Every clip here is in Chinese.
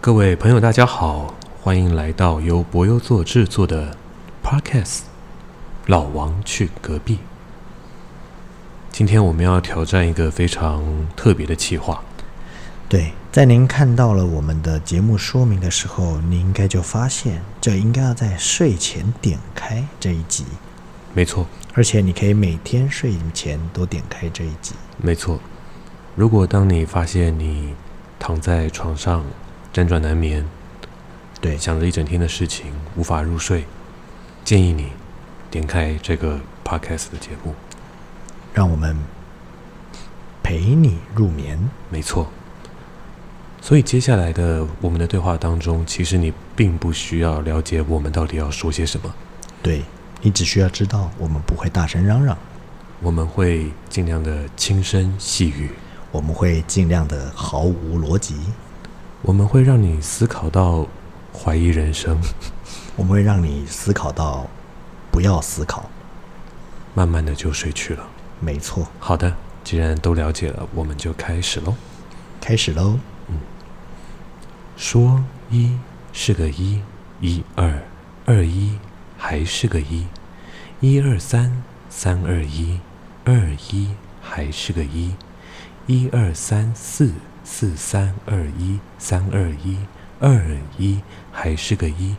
各位朋友，大家好，欢迎来到由博优做制作的 Podcast《老王去隔壁》。今天我们要挑战一个非常特别的企划。对，在您看到了我们的节目说明的时候，你应该就发现，这应该要在睡前点开这一集，没错，而且你可以每天睡前都点开这一集。没错。如果当你发现你躺在床上辗转难眠，对，想着一整天的事情无法入睡，建议你点开这个 Podcast 的节目。让我们陪你入眠。没错。所以接下来的我们的对话当中，其实你并不需要了解我们到底要说些什么，对你只需要知道，我们不会大声嚷嚷，我们会尽量的轻声细语，我们会尽量的毫无逻辑，我们会让你思考到怀疑人生，我们会让你思考到不要思考。慢慢的就睡去了。没错，好的，既然都了解了，我们就开始喽。开始喽。嗯说一是个一，一二二一还是个一，一二三三二一，二一还是个一，一二三四四三二一，三二一，二一还是个一，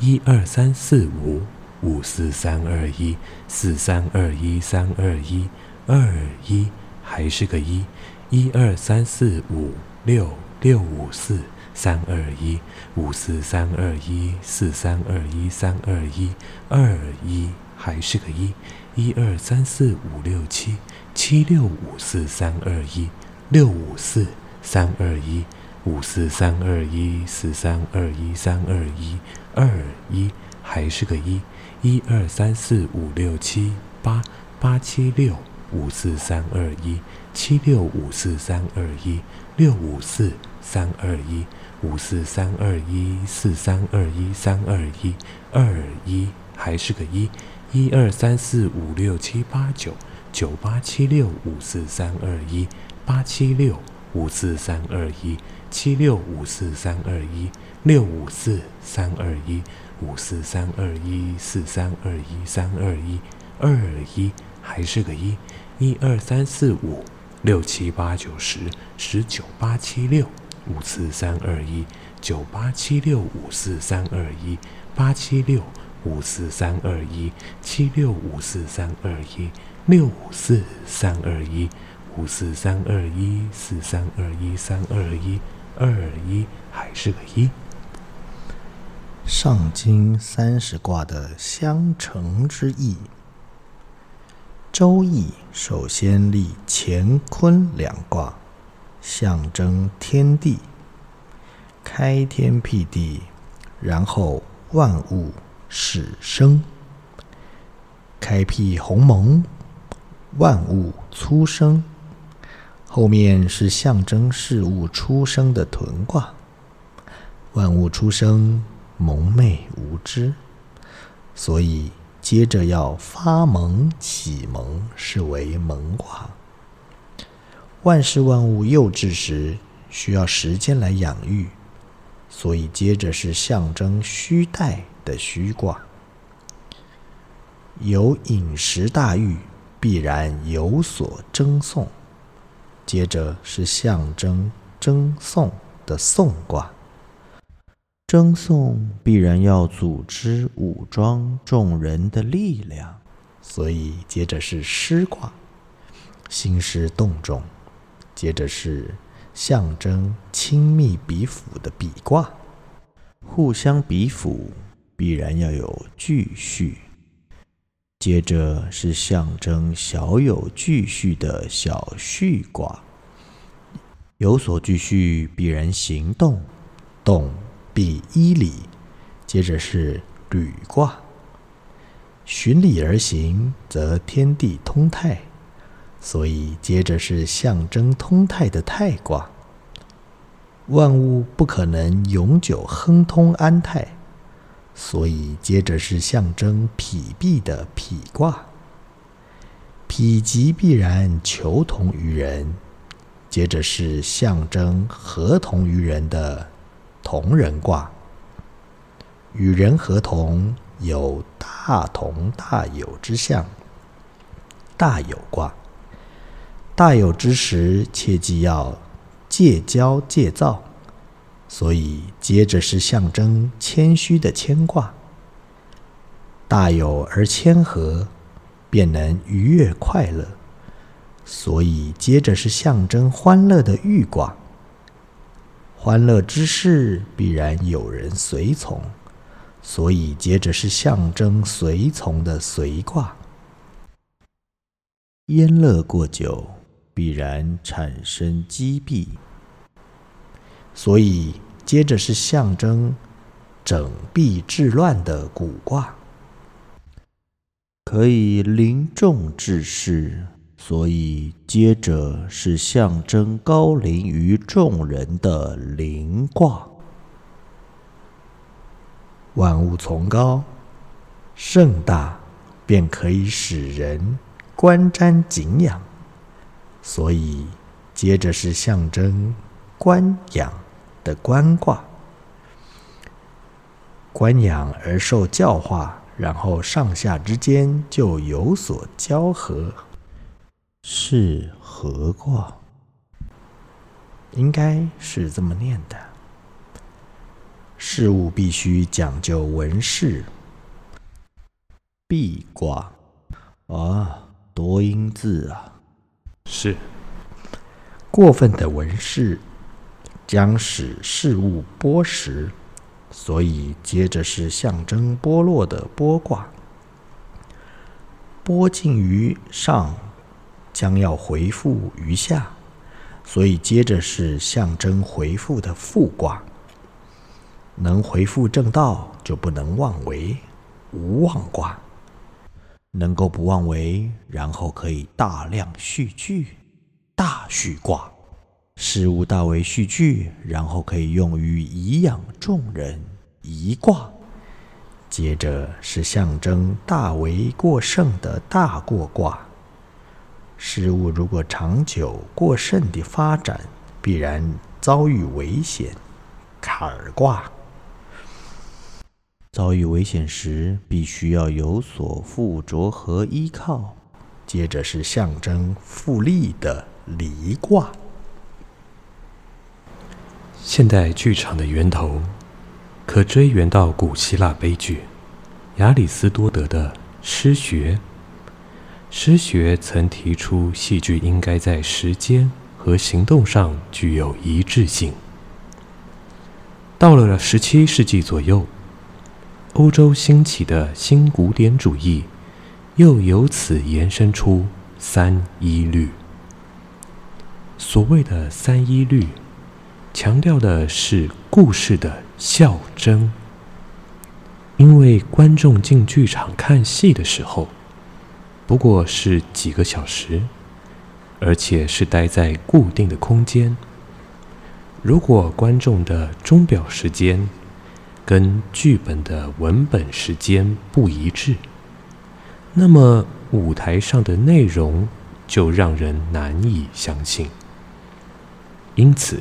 一二三四五五四三二一，四三二一，三二一，二一还是个一，一二三四五六六五四。三二一，五四三二一，四三二一，三二一，二一还是个一，一二三四五六七，七六五四三二一，六五四三二一，五四三二一，四三二一，三二一，二一还是个一，一二三四五六七八，八七六五四三二一，七六五四三二一，六五四三二一。五四三二一四三二一三二一二一还是个一，一二三四五六七八九九八七六五四三二一八七六五四三二一七六五四三二一六五四三二一五四三二一四三二一三二一二一还是个一，一二三四五六七八九十十九八七六。五四三二一九八七六五四三二一八七六五四三二一七六五四三二一六五四三二一五四三二一四三二一三二一二一还是个一。上经三十卦的相乘之意。周易首先立乾坤两卦。象征天地，开天辟地，然后万物始生。开辟鸿蒙，万物初生。后面是象征事物出生的屯卦。万物出生，蒙昧无知，所以接着要发蒙启蒙，是为蒙卦。万事万物幼稚时需要时间来养育，所以接着是象征虚待的虚卦。有饮食大欲，必然有所争讼。接着是象征争讼的讼卦。争讼必然要组织武装众人的力量，所以接着是师卦，兴师动众。接着是象征亲密比辅的比卦，互相比辅必然要有聚序。接着是象征小有聚序的小序卦，有所聚序必然行动，动必依理。接着是履卦，循理而行，则天地通泰。所以，接着是象征通泰的泰卦。万物不可能永久亨通安泰，所以接着是象征否必的否卦。体积必然求同于人。接着是象征合同于人的同人卦，与人合同有大同大有之象，大有卦。大有之时，切记要戒骄戒躁，所以接着是象征谦虚的谦卦。大有而谦和，便能愉悦快乐。所以接着是象征欢乐的欲卦。欢乐之事必然有人随从，所以接着是象征随从的随卦。焉乐过久，必然产生积弊，所以接着是象征整弊治乱的古卦，可以临众治世。所以，接着是象征高临于众人的灵卦。万物从高，盛大，便可以使人观瞻敬仰。所以，接着是象征观仰的官卦。官养而受教化，然后上下之间就有所交合。是何卦？应该是这么念的。事物必须讲究文饰。壁卦啊，多音字啊！是。过分的文饰将使事物剥蚀，所以接着是象征剥落的剥卦。剥尽于上。将要回复于下，所以接着是象征回复的复卦。能回复正道，就不能妄为，无妄卦。能够不妄为，然后可以大量续聚，大续卦。事物大为续聚，然后可以用于颐养众人，一卦。接着是象征大为过盛的大过卦。事物如果长久过甚的发展，必然遭遇危险。坎儿卦遭遇危险时，必须要有所附着和依靠。接着是象征复利的离卦。现代剧场的源头，可追源到古希腊悲剧亚里斯多德的诗学。诗学曾提出，戏剧应该在时间和行动上具有一致性。到了十七世纪左右，欧洲兴起的新古典主义，又由此延伸出三一律。所谓的三一律，强调的是故事的效真，因为观众进剧场看戏的时候。不过是几个小时，而且是待在固定的空间。如果观众的钟表时间跟剧本的文本时间不一致，那么舞台上的内容就让人难以相信。因此，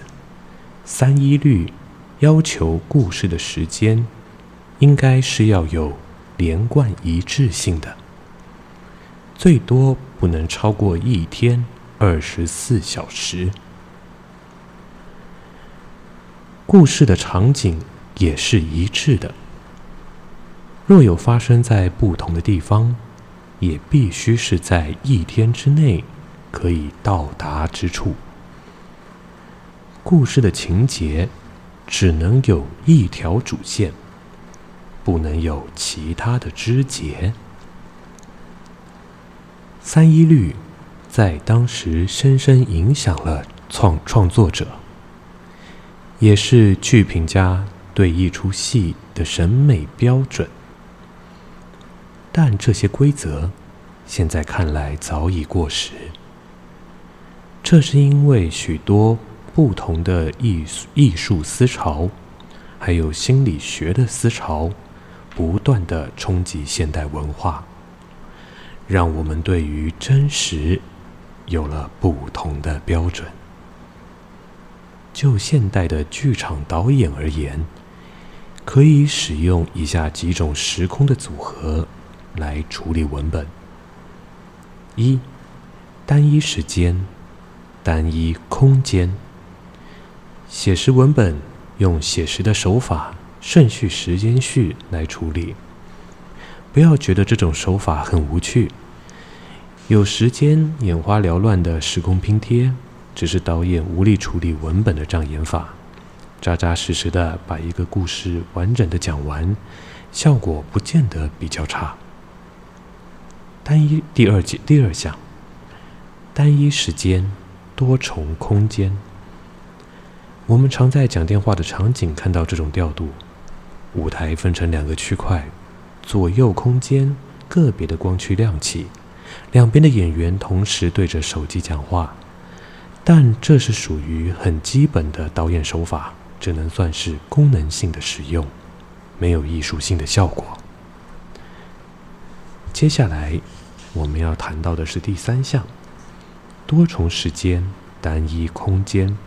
三一律要求故事的时间应该是要有连贯一致性的。最多不能超过一天二十四小时。故事的场景也是一致的。若有发生在不同的地方，也必须是在一天之内可以到达之处。故事的情节只能有一条主线，不能有其他的枝节。三一律在当时深深影响了创创作者，也是剧评家对一出戏的审美标准。但这些规则现在看来早已过时。这是因为许多不同的艺术艺术思潮，还有心理学的思潮，不断的冲击现代文化。让我们对于真实有了不同的标准。就现代的剧场导演而言，可以使用以下几种时空的组合来处理文本：一、单一时间、单一空间。写实文本用写实的手法，顺序时间序来处理。不要觉得这种手法很无趣。有时间眼花缭乱的时空拼贴，只是导演无力处理文本的障眼法。扎扎实实的把一个故事完整的讲完，效果不见得比较差。单一第二节第二项，单一时间，多重空间。我们常在讲电话的场景看到这种调度：舞台分成两个区块。左右空间个别的光区亮起，两边的演员同时对着手机讲话，但这是属于很基本的导演手法，只能算是功能性的使用，没有艺术性的效果。接下来我们要谈到的是第三项：多重时间、单一空间。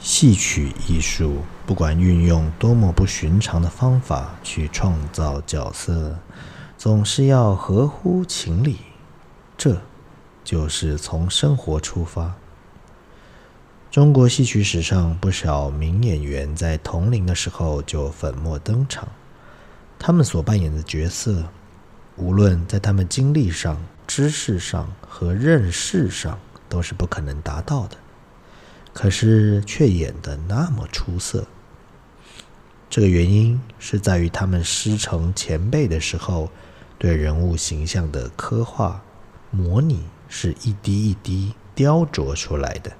戏曲艺术，不管运用多么不寻常的方法去创造角色，总是要合乎情理。这，就是从生活出发。中国戏曲史上不少名演员在同龄的时候就粉墨登场，他们所扮演的角色，无论在他们经历上、知识上和认识上，都是不可能达到的。可是却演得那么出色，这个原因是在于他们师承前辈的时候，对人物形象的刻画、模拟是一滴一滴雕琢出来的。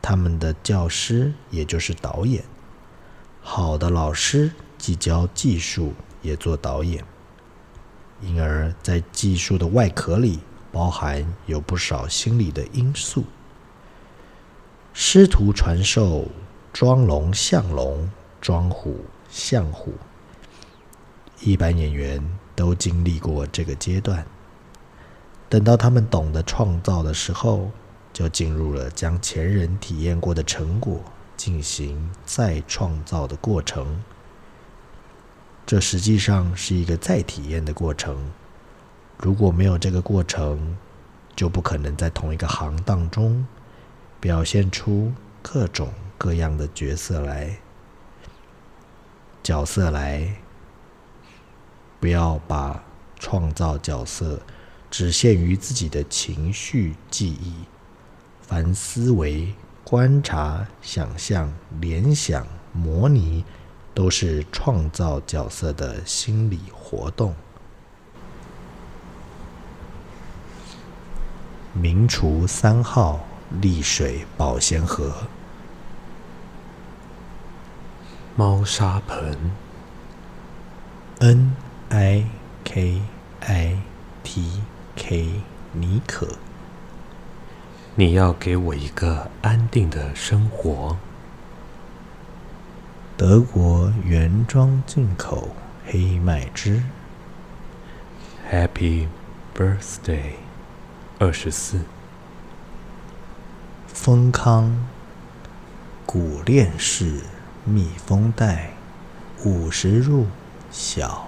他们的教师也就是导演，好的老师既教技术也做导演，因而，在技术的外壳里包含有不少心理的因素。师徒传授，装龙像龙，装虎像虎。一般演员都经历过这个阶段。等到他们懂得创造的时候，就进入了将前人体验过的成果进行再创造的过程。这实际上是一个再体验的过程。如果没有这个过程，就不可能在同一个行当中。表现出各种各样的角色来，角色来，不要把创造角色只限于自己的情绪记忆，凡思维、观察、想象、联想、模拟，都是创造角色的心理活动。名厨三号。丽水保鲜盒，猫砂盆，N I K I T K，妮可，你要给我一个安定的生活。德国原装进口黑麦汁，Happy Birthday，二十四。丰康古链式密封袋，五十入小。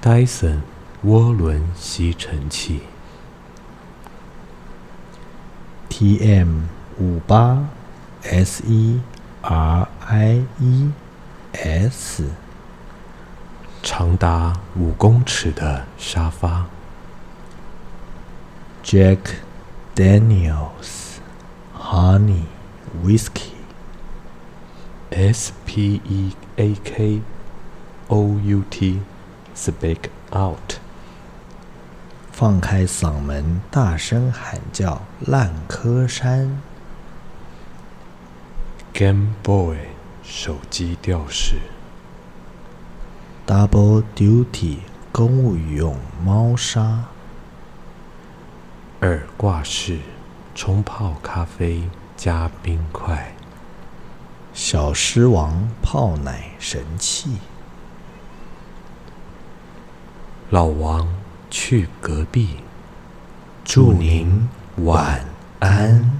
戴森涡轮吸尘器，T.M. 五八 S.E.R.I.E.S. 长达五公尺的沙发，Jack。Daniels Honey Whiskey S P E A K O U T Speak Out 放开嗓门大声喊叫烂柯山 Game Boy 手机吊饰 Double Duty 公务用猫砂耳挂式冲泡咖啡加冰块。小狮王泡奶神器。老王去隔壁。祝您晚安。